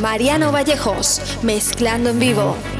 Mariano Vallejos, mezclando en vivo.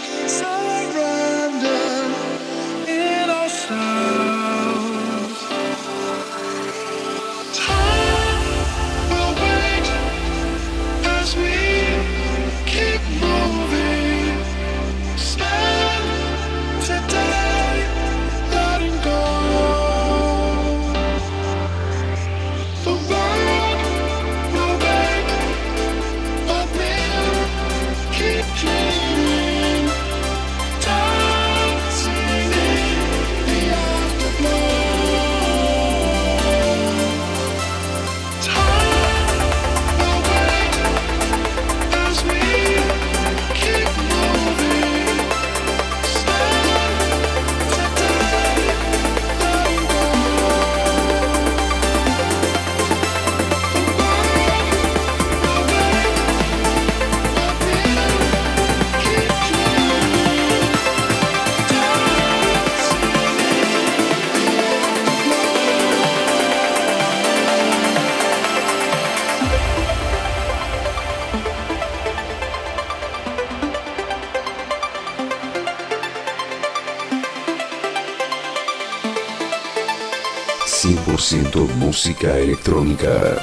week. electrónica.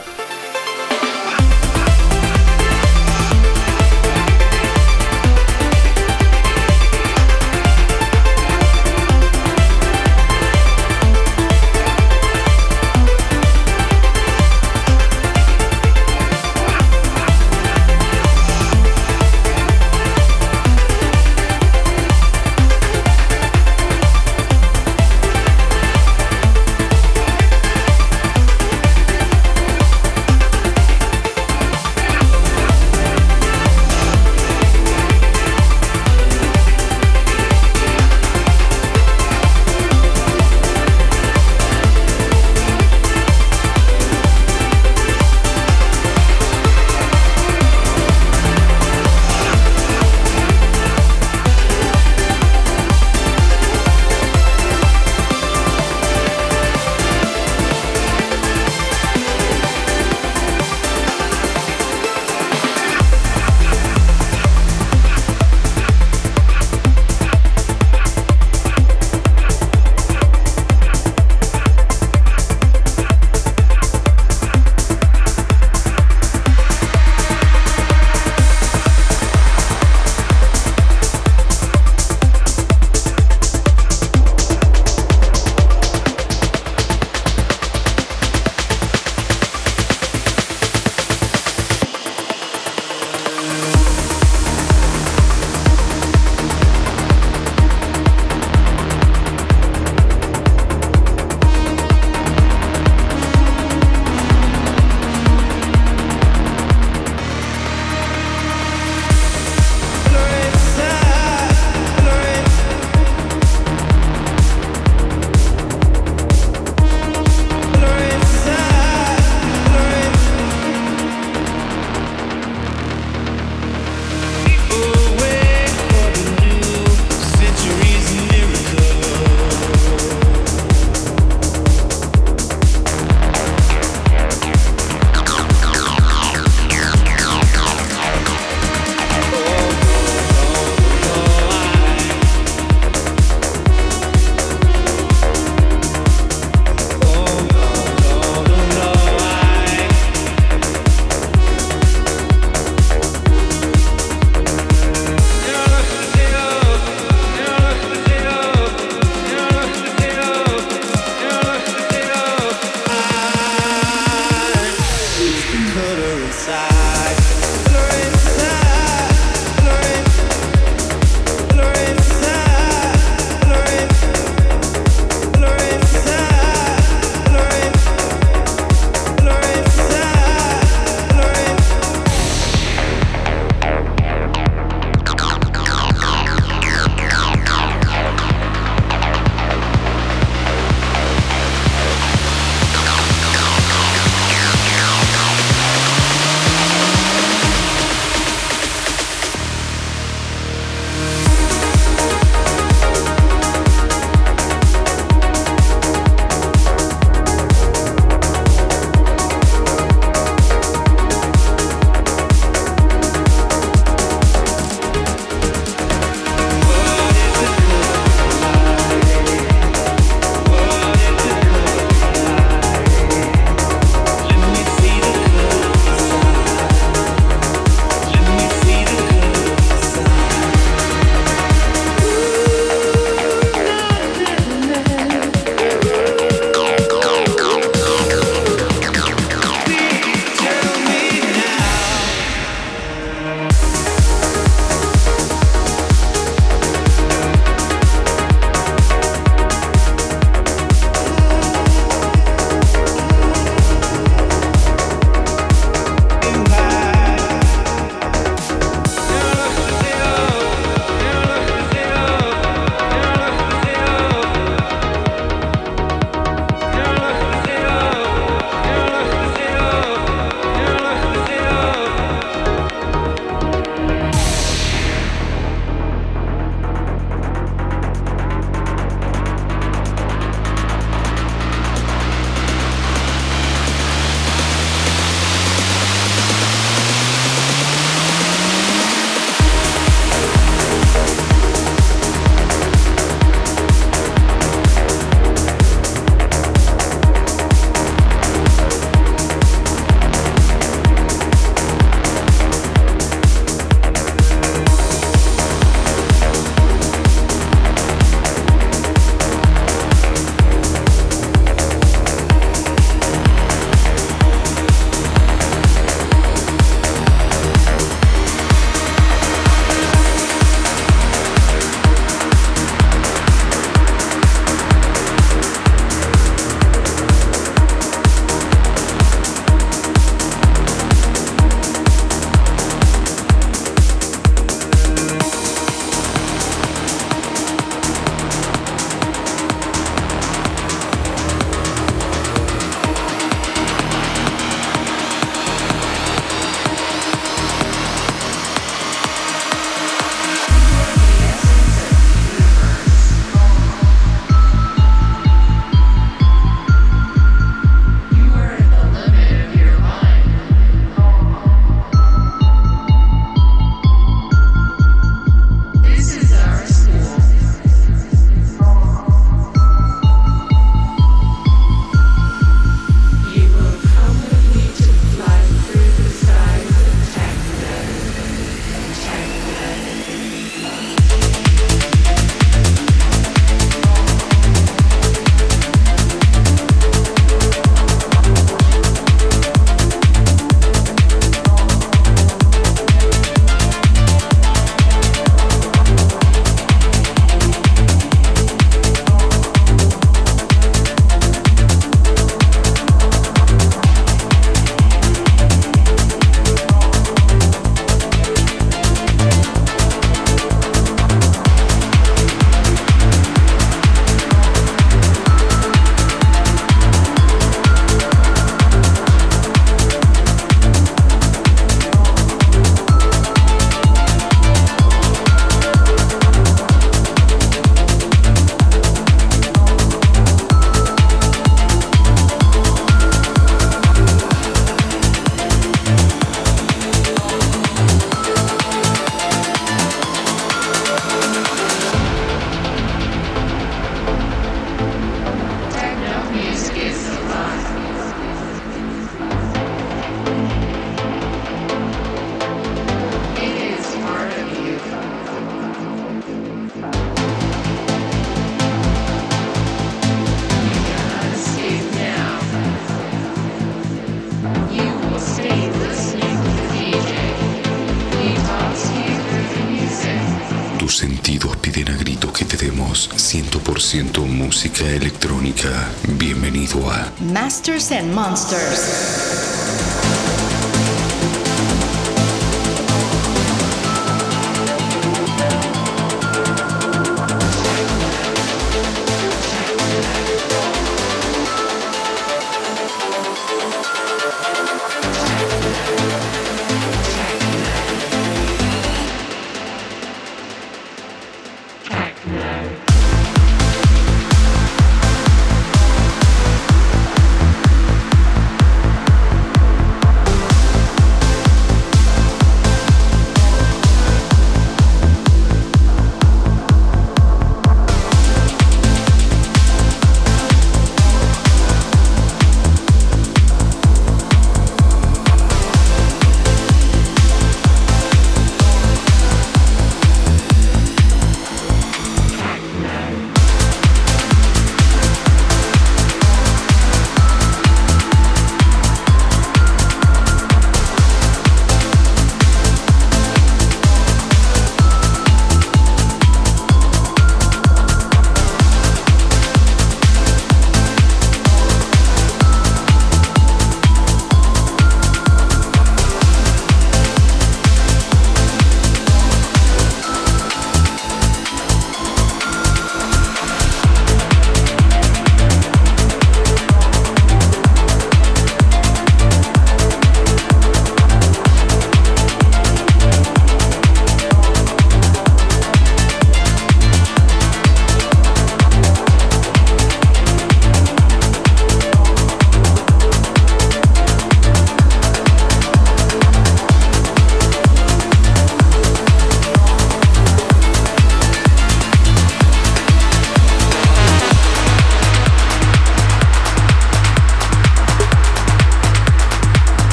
Música electrónica. Bienvenido a Masters and Monsters.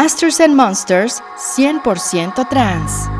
Masters and Monsters 100% trans.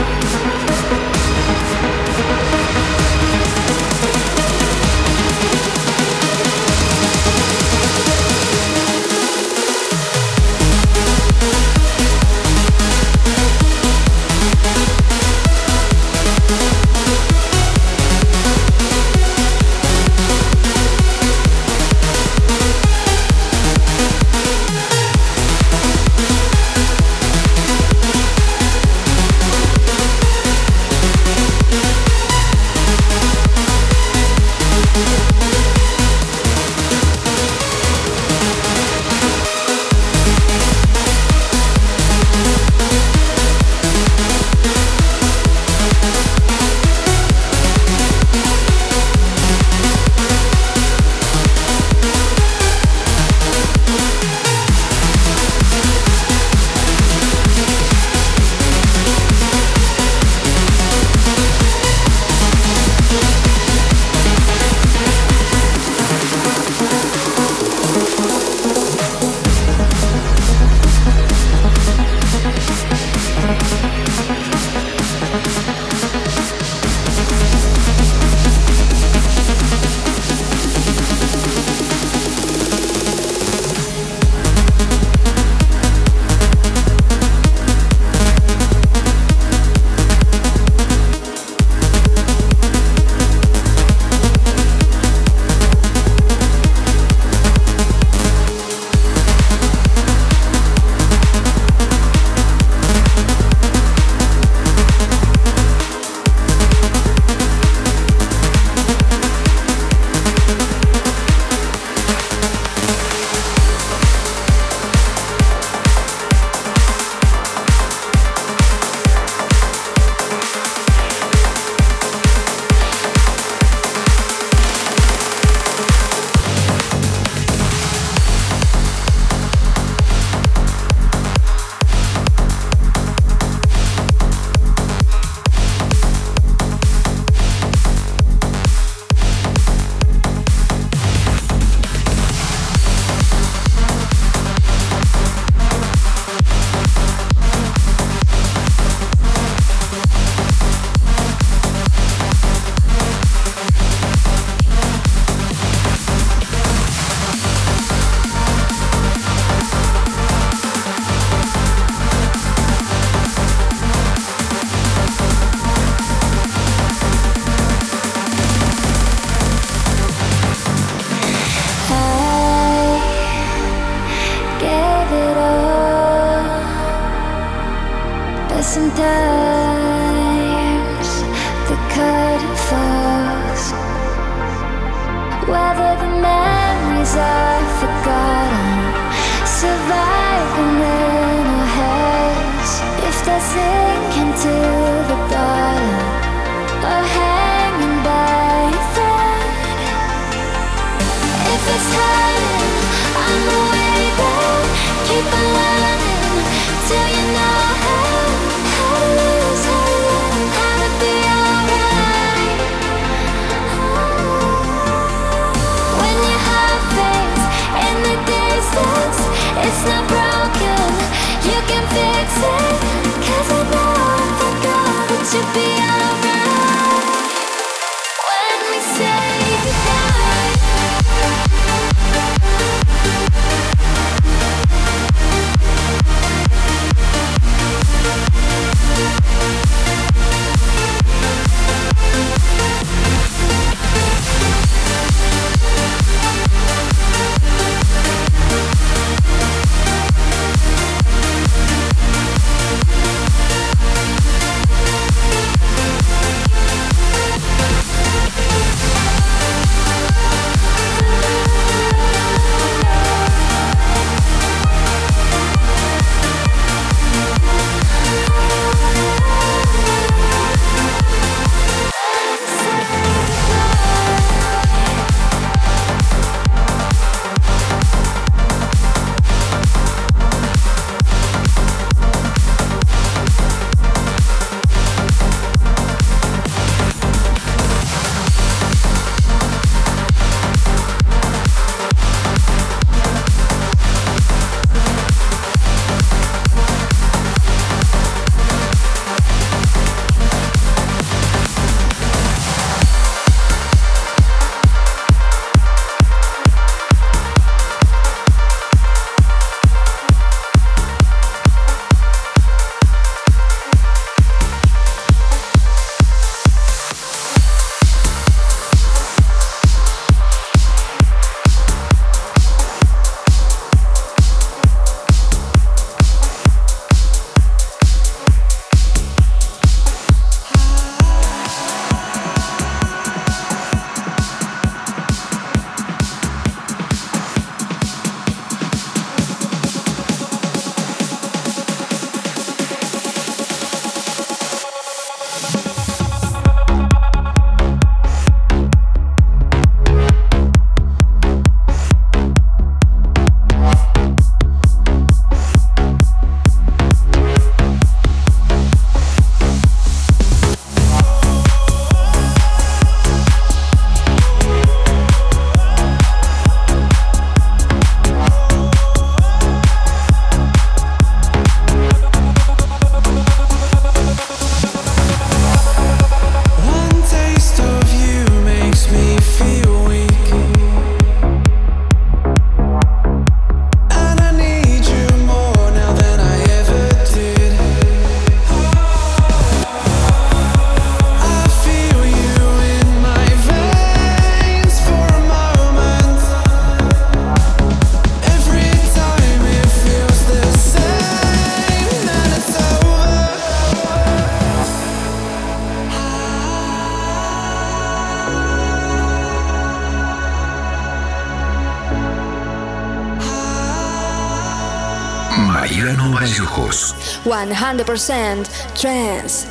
100% trance.